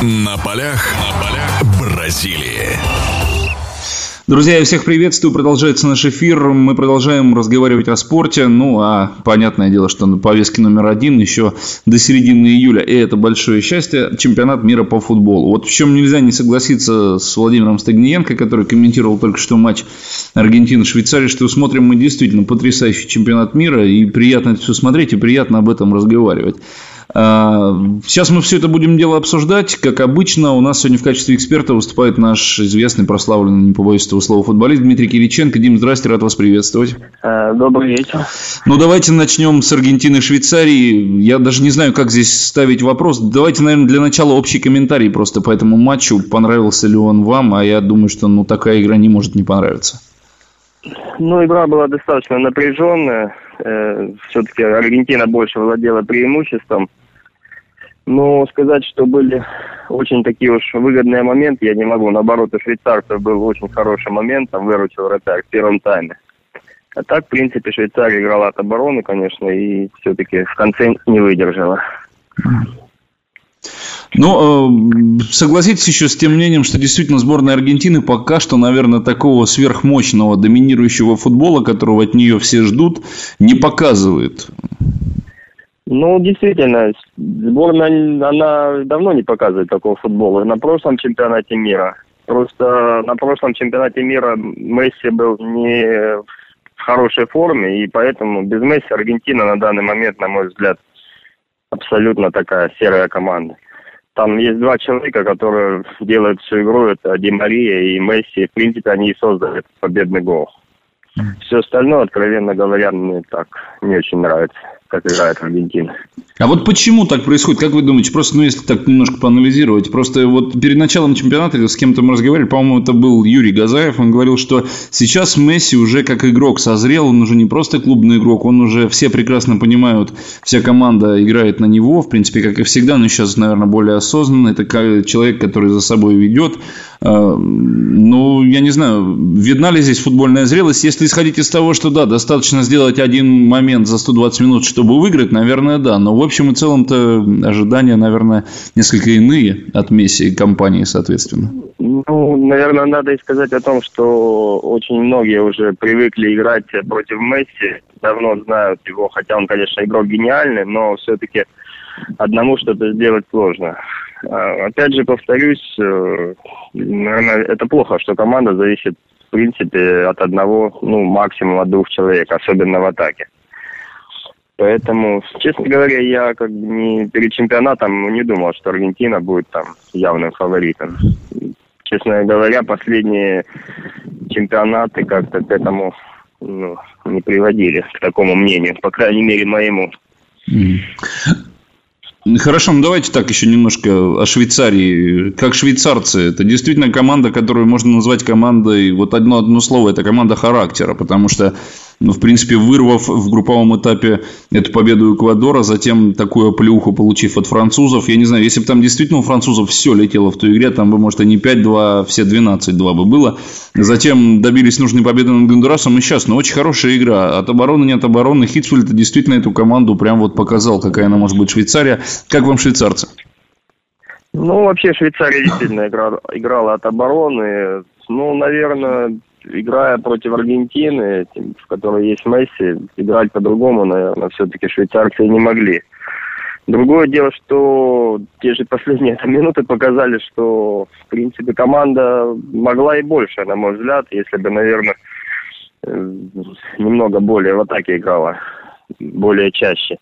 На полях, на полях Бразилии. Друзья, я всех приветствую. Продолжается наш эфир. Мы продолжаем разговаривать о спорте. Ну, а понятное дело, что на повестке номер один еще до середины июля, и это большое счастье, чемпионат мира по футболу. Вот в чем нельзя не согласиться с Владимиром Стагниенко, который комментировал только что матч Аргентины-Швейцарии, что смотрим мы действительно потрясающий чемпионат мира, и приятно это все смотреть, и приятно об этом разговаривать. А, сейчас мы все это будем дело обсуждать. Как обычно, у нас сегодня в качестве эксперта выступает наш известный, прославленный, не побоюсь этого слова, футболист Дмитрий Кириченко. Дим, здрасте, рад вас приветствовать. А, добрый вечер. Ну, давайте начнем с Аргентины и Швейцарии. Я даже не знаю, как здесь ставить вопрос. Давайте, наверное, для начала общий комментарий просто по этому матчу. Понравился ли он вам? А я думаю, что ну, такая игра не может не понравиться. Ну, игра была достаточно напряженная. Э, все-таки Аргентина больше владела преимуществом. Но сказать, что были очень такие уж выгодные моменты, я не могу. Наоборот, у швейцарцев был очень хороший момент, там выручил вратарь в первом тайме. А так, в принципе, Швейцария играла от обороны, конечно, и все-таки в конце не выдержала. Но э, согласитесь еще с тем мнением, что действительно сборная Аргентины пока что, наверное, такого сверхмощного доминирующего футбола, которого от нее все ждут, не показывает. Ну, действительно, сборная, она давно не показывает такого футбола. На прошлом чемпионате мира, просто на прошлом чемпионате мира Месси был не в хорошей форме, и поэтому без Месси Аргентина на данный момент, на мой взгляд, абсолютно такая серая команда. Там есть два человека, которые делают всю игру, это Ди Мария и Месси. В принципе, они и создали победный гол. Все остальное, откровенно говоря, мне так не очень нравится как играет Аргентина. А вот почему так происходит? Как вы думаете? Просто, ну, если так немножко поанализировать. Просто вот перед началом чемпионата с кем-то мы разговаривали, по-моему, это был Юрий Газаев, он говорил, что сейчас Месси уже как игрок созрел, он уже не просто клубный игрок, он уже все прекрасно понимают, вся команда играет на него, в принципе, как и всегда, но сейчас, наверное, более осознанно. Это человек, который за собой ведет. А, ну, я не знаю, видна ли здесь футбольная зрелость. Если исходить из того, что да, достаточно сделать один момент за 120 минут, чтобы выиграть, наверное, да. Но в общем и целом-то ожидания, наверное, несколько иные от Месси и компании, соответственно. Ну, наверное, надо и сказать о том, что очень многие уже привыкли играть против Месси, давно знают его, хотя он, конечно, игрок гениальный, но все-таки одному что-то сделать сложно. А, опять же, повторюсь, э, наверное, это плохо, что команда зависит, в принципе, от одного, ну, максимум от двух человек, особенно в атаке. Поэтому, честно говоря, я как бы не перед чемпионатом не думал, что Аргентина будет там явным фаворитом. Честно говоря, последние чемпионаты как-то к этому ну, не приводили, к такому мнению, по крайней мере, моему. Хорошо, ну давайте так еще немножко о Швейцарии. Как швейцарцы, это действительно команда, которую можно назвать командой, вот одно, одно слово, это команда характера, потому что ну, в принципе, вырвав в групповом этапе эту победу Эквадора, затем такую плюху получив от французов. Я не знаю, если бы там действительно у французов все летело в той игре, там бы, может, и не 5-2, а все 12-2 бы было. Затем добились нужной победы над Гондурасом и сейчас. Но очень хорошая игра. От обороны не от обороны. Хитсфельд действительно эту команду прям вот показал, какая она может быть Швейцария. Как вам швейцарцы? Ну, вообще Швейцария действительно играла, играла от обороны. Ну, наверное, играя против Аргентины, в которой есть Месси, играть по-другому, наверное, все-таки швейцарцы не могли. Другое дело, что те же последние минуты показали, что, в принципе, команда могла и больше, на мой взгляд, если бы, наверное, э, немного более в атаке играла, более чаще.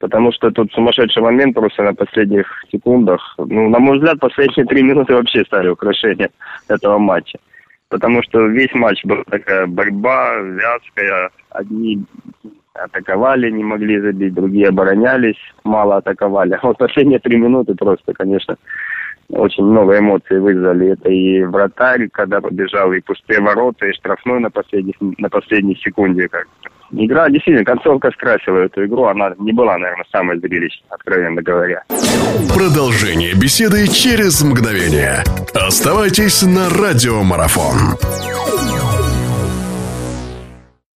Потому что тут сумасшедший момент просто на последних секундах. Ну, на мой взгляд, последние три минуты вообще стали украшением этого матча потому что весь матч был такая борьба вязкая. Одни атаковали, не могли забить, другие оборонялись, мало атаковали. Вот последние три минуты просто, конечно, очень много эмоций вызвали. Это и вратарь, когда побежал, и пустые ворота, и штрафной на последней, на последней секунде. Как. Игра, действительно, концовка скрасила эту игру. Она не была, наверное, самой зрелищной, откровенно говоря. Продолжение беседы через мгновение. Оставайтесь на радиомарафон.